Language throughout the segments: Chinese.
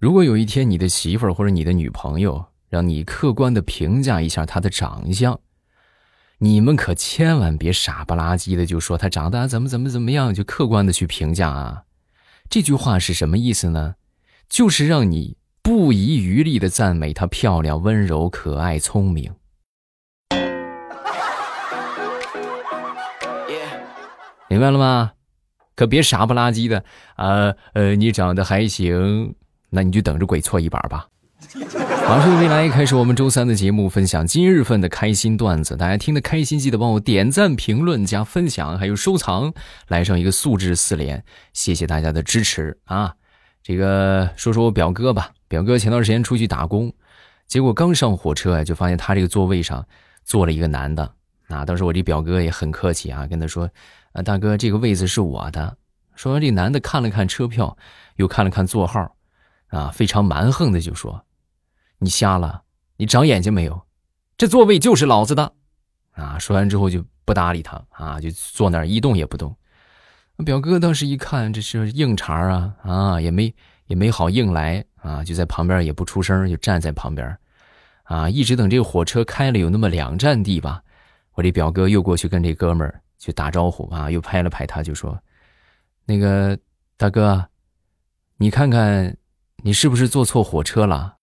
如果有一天你的媳妇儿或者你的女朋友让你客观的评价一下她的长相，你们可千万别傻不拉几的就说她长得怎么怎么怎么样，就客观的去评价啊。这句话是什么意思呢？就是让你不遗余力的赞美她漂亮、温柔、可爱、聪明。明白了吗？可别傻不拉几的啊！呃，你长得还行，那你就等着鬼搓一板吧。马上未来开始我们周三的节目，分享今日份的开心段子。大家听得开心，记得帮我点赞、评论、加分享，还有收藏，来上一个素质四连。谢谢大家的支持啊！这个说说我表哥吧，表哥前段时间出去打工，结果刚上火车啊，就发现他这个座位上坐了一个男的。啊，当时我这表哥也很客气啊，跟他说。啊，大哥，这个位子是我的。说完，这男的看了看车票，又看了看座号，啊，非常蛮横的就说：“你瞎了？你长眼睛没有？这座位就是老子的。”啊，说完之后就不搭理他，啊，就坐那儿一动也不动。表哥当时一看，这是硬茬啊，啊，也没也没好硬来，啊，就在旁边也不出声，就站在旁边，啊，一直等这个火车开了有那么两站地吧，我这表哥又过去跟这哥们儿。去打招呼啊，又拍了拍他，就说：“那个大哥，你看看，你是不是坐错火车了？”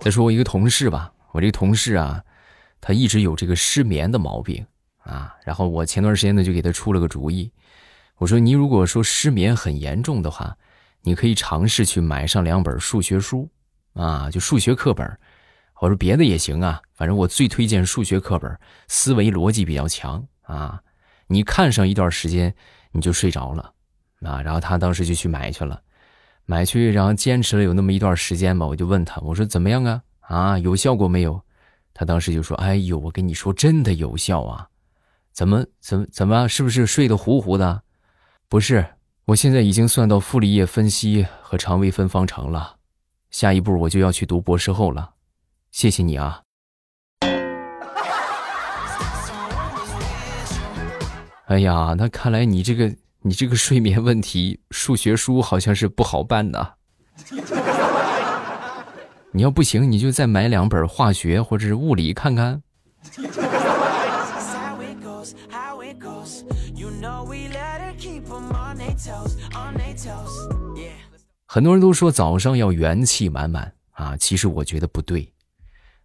再说我一个同事吧，我这个同事啊，他一直有这个失眠的毛病啊。然后我前段时间呢，就给他出了个主意，我说：“你如果说失眠很严重的话，你可以尝试去买上两本数学书。”啊，就数学课本，我说别的也行啊，反正我最推荐数学课本，思维逻辑比较强啊。你看上一段时间，你就睡着了啊。然后他当时就去买去了，买去，然后坚持了有那么一段时间吧。我就问他，我说怎么样啊？啊，有效果没有？他当时就说：“哎呦，我跟你说，真的有效啊！怎么怎么怎么？是不是睡得糊糊的？不是，我现在已经算到傅立叶分析和常微分方程了。”下一步我就要去读博士后了，谢谢你啊！哎呀，那看来你这个你这个睡眠问题，数学书好像是不好办呐。你要不行，你就再买两本化学或者是物理看看。很多人都说早上要元气满满啊，其实我觉得不对，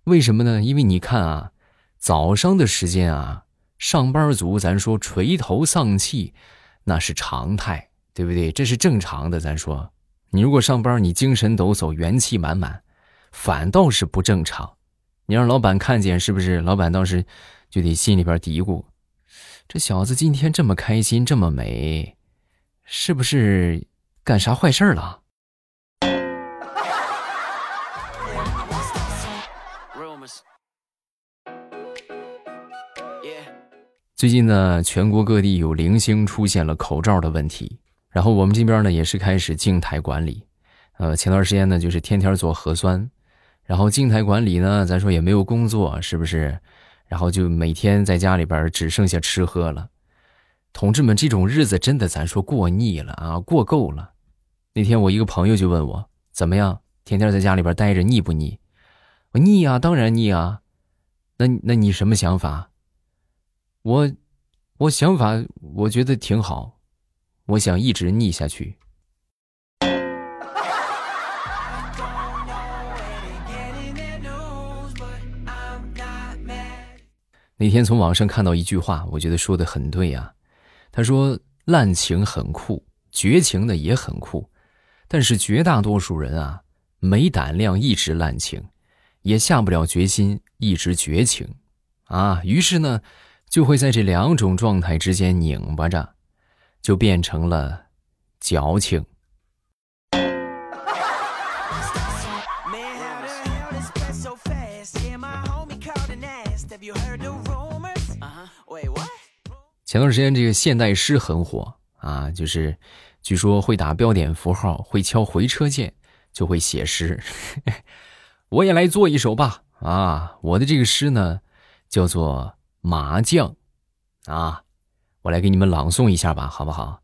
为什么呢？因为你看啊，早上的时间啊，上班族咱说垂头丧气，那是常态，对不对？这是正常的。咱说，你如果上班你精神抖擞、元气满满，反倒是不正常。你让老板看见，是不是？老板当时就得心里边嘀咕：这小子今天这么开心，这么美，是不是干啥坏事了？最近呢，全国各地有零星出现了口罩的问题，然后我们这边呢也是开始静态管理。呃，前段时间呢就是天天做核酸，然后静态管理呢，咱说也没有工作，是不是？然后就每天在家里边只剩下吃喝了。同志们，这种日子真的咱说过腻了啊，过够了。那天我一个朋友就问我怎么样，天天在家里边待着腻不腻？我腻啊，当然腻啊。那那你什么想法？我，我想法我觉得挺好，我想一直逆下去。那天从网上看到一句话，我觉得说的很对呀。他说：“滥情很酷，绝情的也很酷，但是绝大多数人啊，没胆量一直滥情，也下不了决心一直绝情，啊，于是呢。”就会在这两种状态之间拧巴着，就变成了矫情。前段时间这个现代诗很火啊，就是据说会打标点符号，会敲回车键，就会写诗。我也来做一首吧啊！我的这个诗呢，叫做。麻将，啊，我来给你们朗诵一下吧，好不好？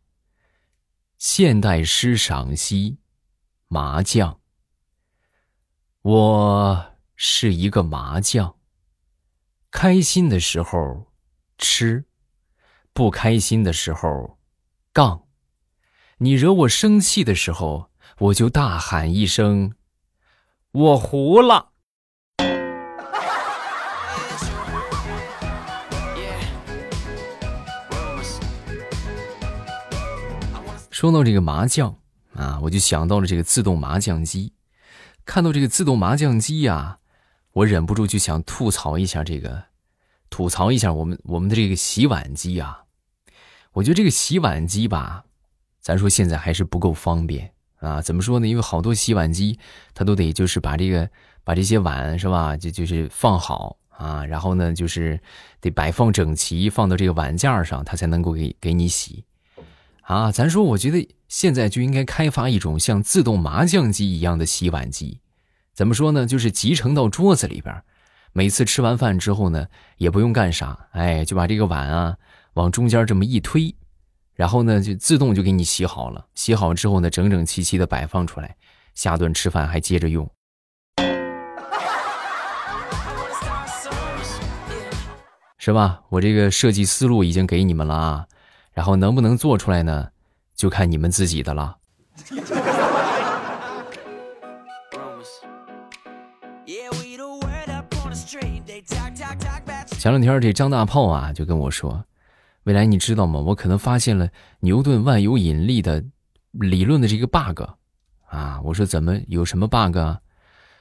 现代诗赏析：麻将。我是一个麻将。开心的时候吃，不开心的时候杠。你惹我生气的时候，我就大喊一声：“我胡了。”说到这个麻将啊，我就想到了这个自动麻将机。看到这个自动麻将机呀，我忍不住就想吐槽一下这个，吐槽一下我们我们的这个洗碗机啊。我觉得这个洗碗机吧，咱说现在还是不够方便啊。怎么说呢？因为好多洗碗机它都得就是把这个把这些碗是吧，就就是放好啊，然后呢就是得摆放整齐，放到这个碗架上，它才能够给给你洗。啊，咱说，我觉得现在就应该开发一种像自动麻将机一样的洗碗机，怎么说呢？就是集成到桌子里边，每次吃完饭之后呢，也不用干啥，哎，就把这个碗啊往中间这么一推，然后呢就自动就给你洗好了。洗好之后呢，整整齐齐的摆放出来，下顿吃饭还接着用，是吧？我这个设计思路已经给你们了啊。然后能不能做出来呢？就看你们自己的了。前两天这张大炮啊就跟我说：“未来你知道吗？我可能发现了牛顿万有引力的理论的这个 bug 啊！”我说：“怎么有什么 bug？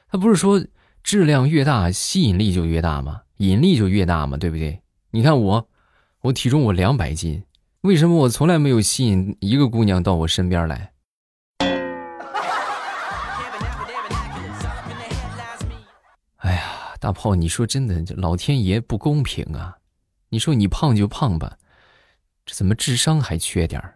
他不是说质量越大吸引力就越大吗？引力就越大吗？对不对？你看我，我体重我两百斤。”为什么我从来没有吸引一个姑娘到我身边来？哎呀，大炮，你说真的，这老天爷不公平啊！你说你胖就胖吧，这怎么智商还缺点儿？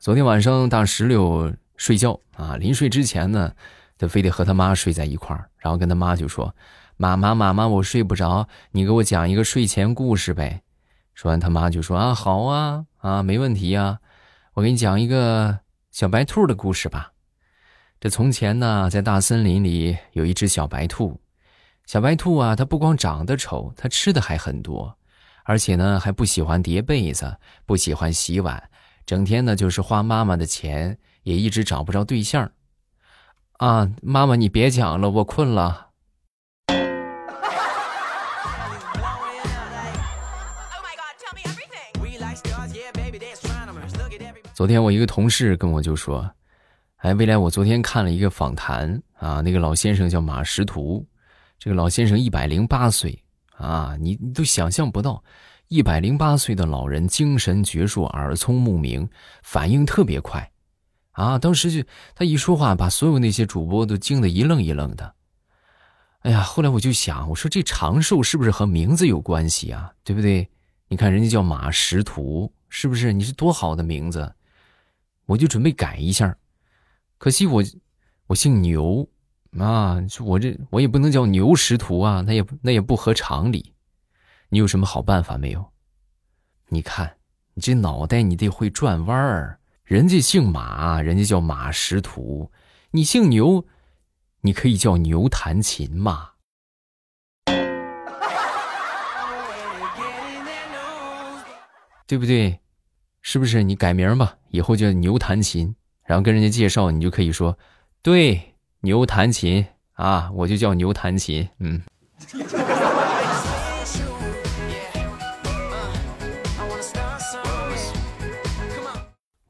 昨天晚上大石榴睡觉啊，临睡之前呢。他非得和他妈睡在一块儿，然后跟他妈就说：“妈妈，妈妈，我睡不着，你给我讲一个睡前故事呗。”说完，他妈就说：“啊，好啊，啊，没问题呀，我给你讲一个小白兔的故事吧。这从前呢，在大森林里有一只小白兔，小白兔啊，它不光长得丑，它吃的还很多，而且呢，还不喜欢叠被子，不喜欢洗碗，整天呢就是花妈妈的钱，也一直找不着对象。”啊，妈妈，你别讲了，我困了。昨天我一个同事跟我就说：“哎，未来我昨天看了一个访谈啊，那个老先生叫马识途，这个老先生一百零八岁啊，你你都想象不到，一百零八岁的老人精神矍铄，耳聪目明，反应特别快。”啊！当时就他一说话，把所有那些主播都惊得一愣一愣的。哎呀，后来我就想，我说这长寿是不是和名字有关系啊？对不对？你看人家叫马识途，是不是？你是多好的名字，我就准备改一下。可惜我我姓牛啊，我这我也不能叫牛识途啊，那也那也不合常理。你有什么好办法没有？你看你这脑袋，你得会转弯儿。人家姓马，人家叫马识途，你姓牛，你可以叫牛弹琴嘛，对不对？是不是？你改名吧，以后叫牛弹琴，然后跟人家介绍，你就可以说，对，牛弹琴啊，我就叫牛弹琴，嗯。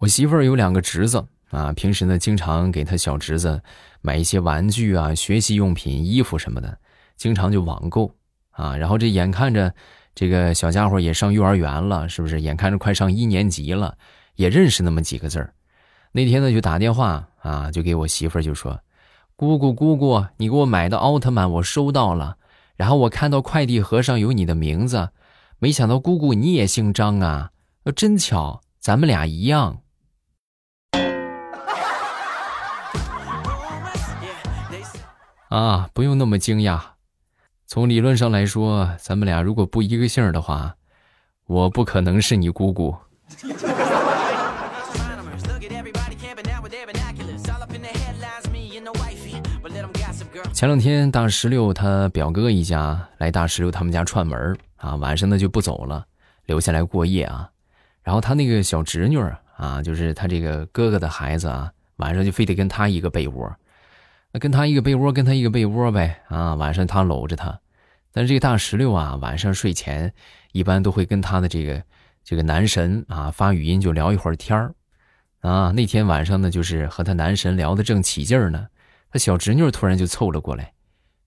我媳妇儿有两个侄子啊，平时呢经常给他小侄子买一些玩具啊、学习用品、衣服什么的，经常就网购啊。然后这眼看着这个小家伙也上幼儿园了，是不是？眼看着快上一年级了，也认识那么几个字儿。那天呢就打电话啊，就给我媳妇儿就说：“姑姑姑姑，你给我买的奥特曼我收到了，然后我看到快递盒上有你的名字，没想到姑姑你也姓张啊，真巧，咱们俩一样。”啊，不用那么惊讶。从理论上来说，咱们俩如果不一个姓的话，我不可能是你姑姑。前两天大石榴他表哥一家来大石榴他们家串门啊，晚上呢就不走了，留下来过夜啊。然后他那个小侄女啊，就是他这个哥哥的孩子啊，晚上就非得跟他一个被窝。那跟他一个被窝，跟他一个被窝呗啊！晚上他搂着他，但是这个大石榴啊，晚上睡前一般都会跟他的这个这个男神啊发语音就聊一会儿天儿啊。那天晚上呢，就是和他男神聊得正起劲儿呢，他小侄女突然就凑了过来，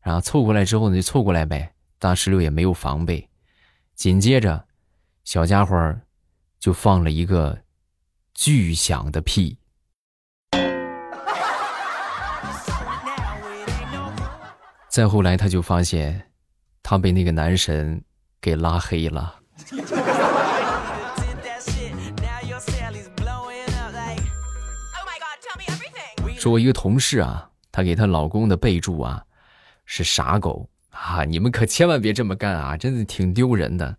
然后凑过来之后呢，就凑过来呗。大石榴也没有防备，紧接着小家伙就放了一个巨响的屁。再后来，他就发现，他被那个男神给拉黑了。说，我一个同事啊，她给她老公的备注啊是傻狗啊，你们可千万别这么干啊，真的挺丢人的。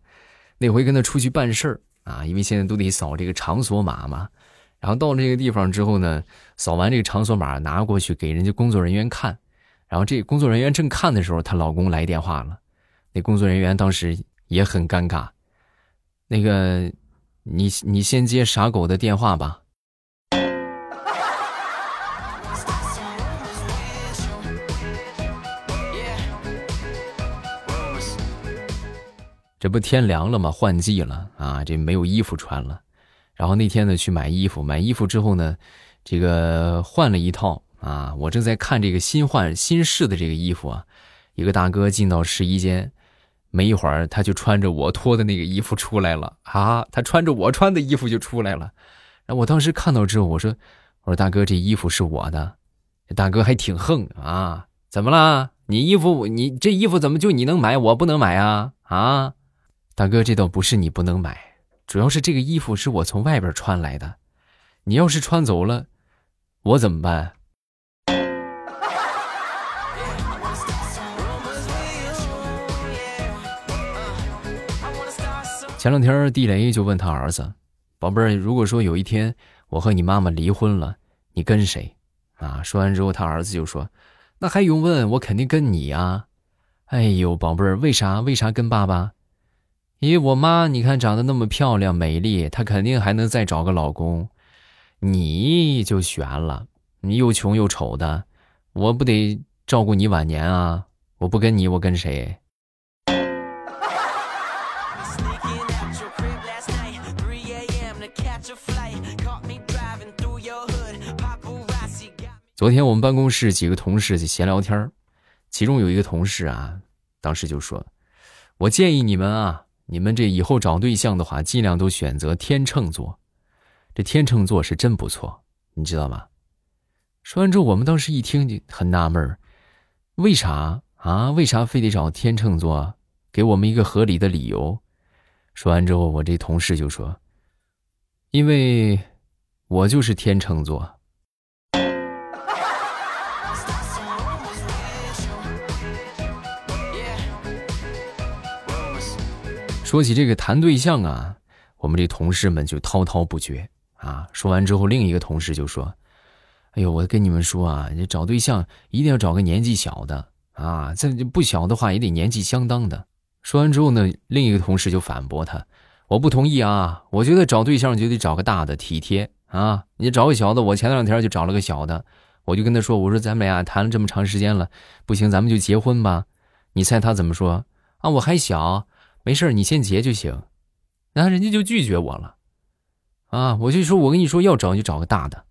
那回跟他出去办事儿啊，因为现在都得扫这个场所码嘛，然后到这个地方之后呢，扫完这个场所码拿过去给人家工作人员看。然后这工作人员正看的时候，她老公来电话了。那工作人员当时也很尴尬。那个，你你先接傻狗的电话吧。这不天凉了吗？换季了啊，这没有衣服穿了。然后那天呢，去买衣服，买衣服之后呢，这个换了一套。啊，我正在看这个新换新试的这个衣服啊，一个大哥进到试衣间，没一会儿他就穿着我脱的那个衣服出来了啊，他穿着我穿的衣服就出来了。然后我当时看到之后，我说：“我说大哥，这衣服是我的。”大哥还挺横啊，怎么了？你衣服你这衣服怎么就你能买，我不能买啊？啊，大哥，这倒不是你不能买，主要是这个衣服是我从外边穿来的，你要是穿走了，我怎么办？前两天地雷就问他儿子：“宝贝儿，如果说有一天我和你妈妈离婚了，你跟谁？”啊，说完之后，他儿子就说：“那还用问？我肯定跟你呀！”哎呦，宝贝儿，为啥？为啥跟爸爸？因为我妈你看长得那么漂亮美丽，她肯定还能再找个老公。你就悬了，你又穷又丑的，我不得照顾你晚年啊！我不跟你，我跟谁？昨天我们办公室几个同事就闲聊天其中有一个同事啊，当时就说：“我建议你们啊，你们这以后找对象的话，尽量都选择天秤座。这天秤座是真不错，你知道吗？”说完之后，我们当时一听就很纳闷为啥啊？为啥非得找天秤座？给我们一个合理的理由。说完之后，我这同事就说：“因为我就是天秤座。”说起这个谈对象啊，我们这同事们就滔滔不绝啊。说完之后，另一个同事就说：“哎呦，我跟你们说啊，你找对象一定要找个年纪小的啊，这不小的话也得年纪相当的。”说完之后呢，另一个同事就反驳他：“我不同意啊，我觉得找对象就得找个大的体贴啊，你找个小的，我前两天就找了个小的，我就跟他说，我说咱们俩谈了这么长时间了，不行，咱们就结婚吧。你猜他怎么说？啊，我还小。”没事你先结就行，然后人家就拒绝我了，啊，我就说，我跟你说要找就找个大的，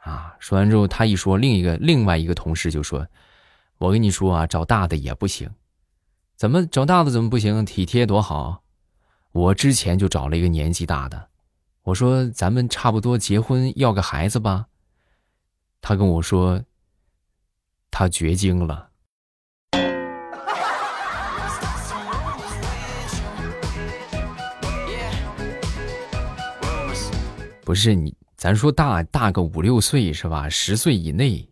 啊，说完之后他一说，另一个另外一个同事就说，我跟你说啊，找大的也不行，怎么找大的怎么不行？体贴多好，我之前就找了一个年纪大的，我说咱们差不多结婚要个孩子吧，他跟我说，他绝经了。不是你，咱说大大个五六岁是吧？十岁以内，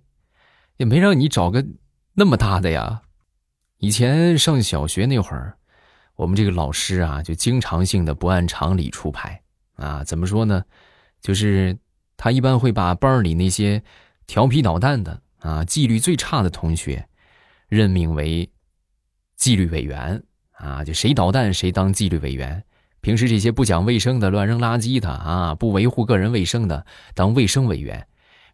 也没让你找个那么大的呀！以前上小学那会儿，我们这个老师啊，就经常性的不按常理出牌啊。怎么说呢？就是他一般会把班里那些调皮捣蛋的啊、纪律最差的同学，任命为纪律委员啊。就谁捣蛋谁当纪律委员。平时这些不讲卫生的、乱扔垃圾的啊、不维护个人卫生的，当卫生委员；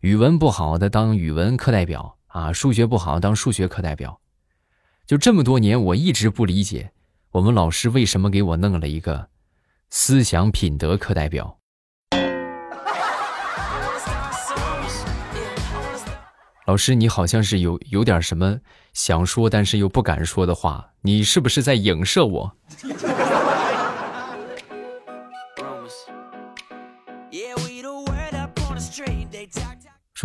语文不好的当语文课代表啊，数学不好当数学课代表。就这么多年，我一直不理解，我们老师为什么给我弄了一个思想品德课代表。老师，你好像是有有点什么想说，但是又不敢说的话，你是不是在影射我？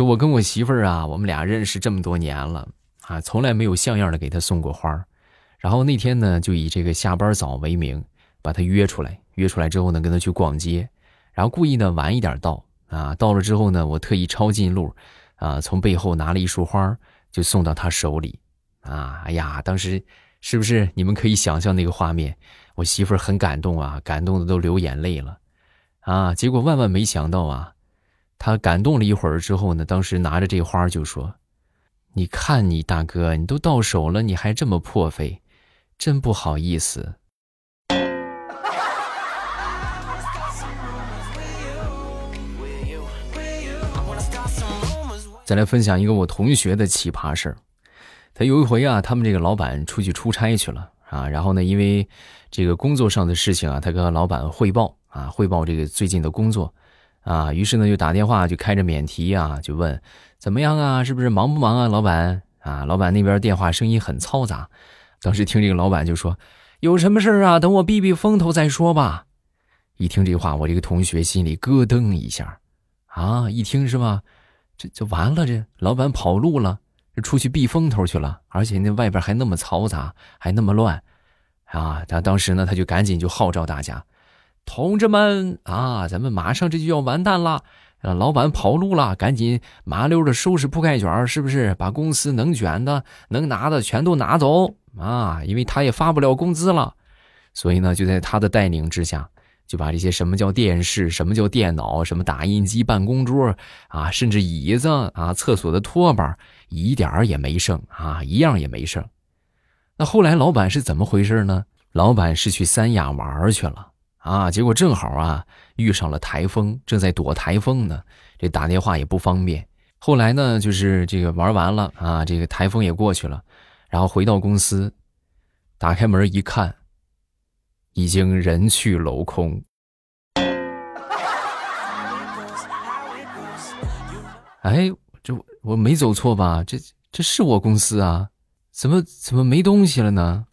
说，我跟我媳妇儿啊，我们俩认识这么多年了啊，从来没有像样的给她送过花儿然后那天呢，就以这个下班早为名，把她约出来。约出来之后呢，跟她去逛街，然后故意呢晚一点到啊。到了之后呢，我特意抄近路，啊，从背后拿了一束花，就送到她手里。啊，哎呀，当时是不是你们可以想象那个画面？我媳妇儿很感动啊，感动的都流眼泪了。啊，结果万万没想到啊。他感动了一会儿之后呢，当时拿着这花就说：“你看你大哥，你都到手了，你还这么破费，真不好意思。”再来分享一个我同学的奇葩事儿。他有一回啊，他们这个老板出去出差去了啊，然后呢，因为这个工作上的事情啊，他跟老板汇报啊，汇报这个最近的工作。啊，于是呢就打电话，就开着免提啊，就问怎么样啊，是不是忙不忙啊，老板啊？老板那边电话声音很嘈杂，当时听这个老板就说：“有什么事啊？等我避避风头再说吧。”一听这话，我这个同学心里咯噔一下，啊，一听是吧？这就完了，这老板跑路了，这出去避风头去了，而且那外边还那么嘈杂，还那么乱，啊！他当时呢，他就赶紧就号召大家。同志们啊，咱们马上这就要完蛋了，老板跑路了，赶紧麻溜的收拾铺盖卷，是不是？把公司能卷的、能拿的全都拿走啊！因为他也发不了工资了，所以呢，就在他的带领之下，就把这些什么叫电视、什么叫电脑、什么打印机、办公桌啊，甚至椅子啊、厕所的拖把，一点也没剩啊，一样也没剩。那后来老板是怎么回事呢？老板是去三亚玩去了。啊，结果正好啊遇上了台风，正在躲台风呢，这打电话也不方便。后来呢，就是这个玩完了啊，这个台风也过去了，然后回到公司，打开门一看，已经人去楼空。哎，这我没走错吧？这这是我公司啊，怎么怎么没东西了呢？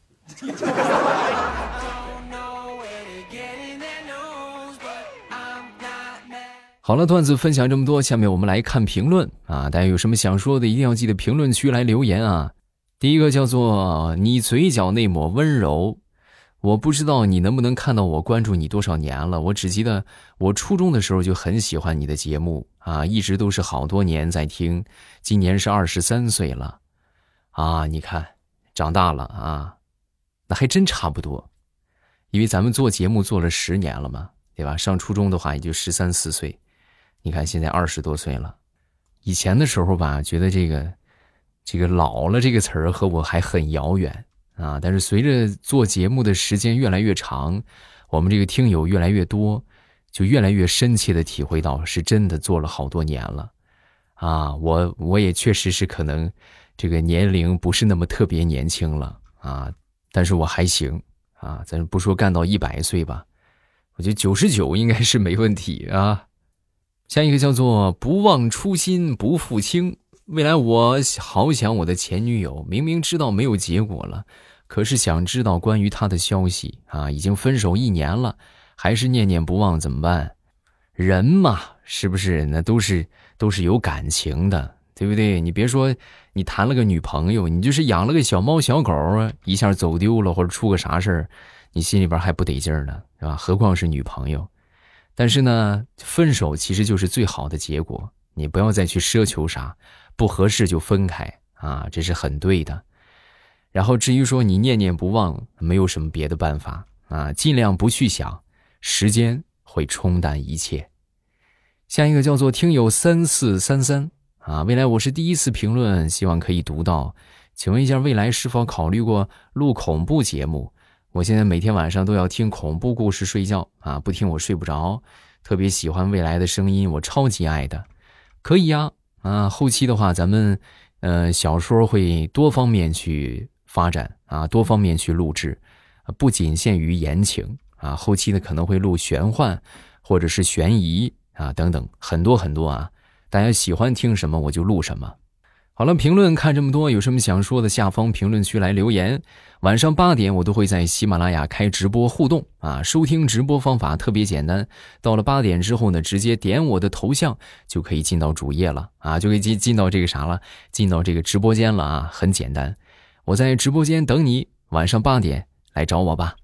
好了，段子分享这么多，下面我们来看评论啊！大家有什么想说的，一定要记得评论区来留言啊！第一个叫做你嘴角那抹温柔，我不知道你能不能看到我关注你多少年了，我只记得我初中的时候就很喜欢你的节目啊，一直都是好多年在听，今年是二十三岁了，啊，你看长大了啊，那还真差不多，因为咱们做节目做了十年了嘛，对吧？上初中的话也就十三四岁。你看，现在二十多岁了，以前的时候吧，觉得这个这个老了这个词儿和我还很遥远啊。但是随着做节目的时间越来越长，我们这个听友越来越多，就越来越深切的体会到，是真的做了好多年了啊。我我也确实是可能这个年龄不是那么特别年轻了啊，但是我还行啊。咱不说干到一百岁吧，我觉得九十九应该是没问题啊。下一个叫做不忘初心不负卿。未来我好想我的前女友，明明知道没有结果了，可是想知道关于她的消息啊。已经分手一年了，还是念念不忘，怎么办？人嘛，是不是那都是都是有感情的，对不对？你别说你谈了个女朋友，你就是养了个小猫小狗一下走丢了或者出个啥事儿，你心里边还不得劲儿呢，是吧？何况是女朋友。但是呢，分手其实就是最好的结果。你不要再去奢求啥，不合适就分开啊，这是很对的。然后至于说你念念不忘，没有什么别的办法啊，尽量不去想，时间会冲淡一切。下一个叫做听友三四三三啊，未来我是第一次评论，希望可以读到，请问一下，未来是否考虑过录恐怖节目？我现在每天晚上都要听恐怖故事睡觉啊，不听我睡不着，特别喜欢未来的声音，我超级爱的，可以呀啊，后期的话咱们呃小说会多方面去。发展啊，多方面去录制，不仅限于言情啊，后期呢可能会录玄幻，或者是悬疑啊等等，很多很多啊。大家喜欢听什么我就录什么。好了，评论看这么多，有什么想说的，下方评论区来留言。晚上八点我都会在喜马拉雅开直播互动啊，收听直播方法特别简单，到了八点之后呢，直接点我的头像就可以进到主页了啊，就可以进进到这个啥了，进到这个直播间了啊，很简单。我在直播间等你，晚上八点来找我吧。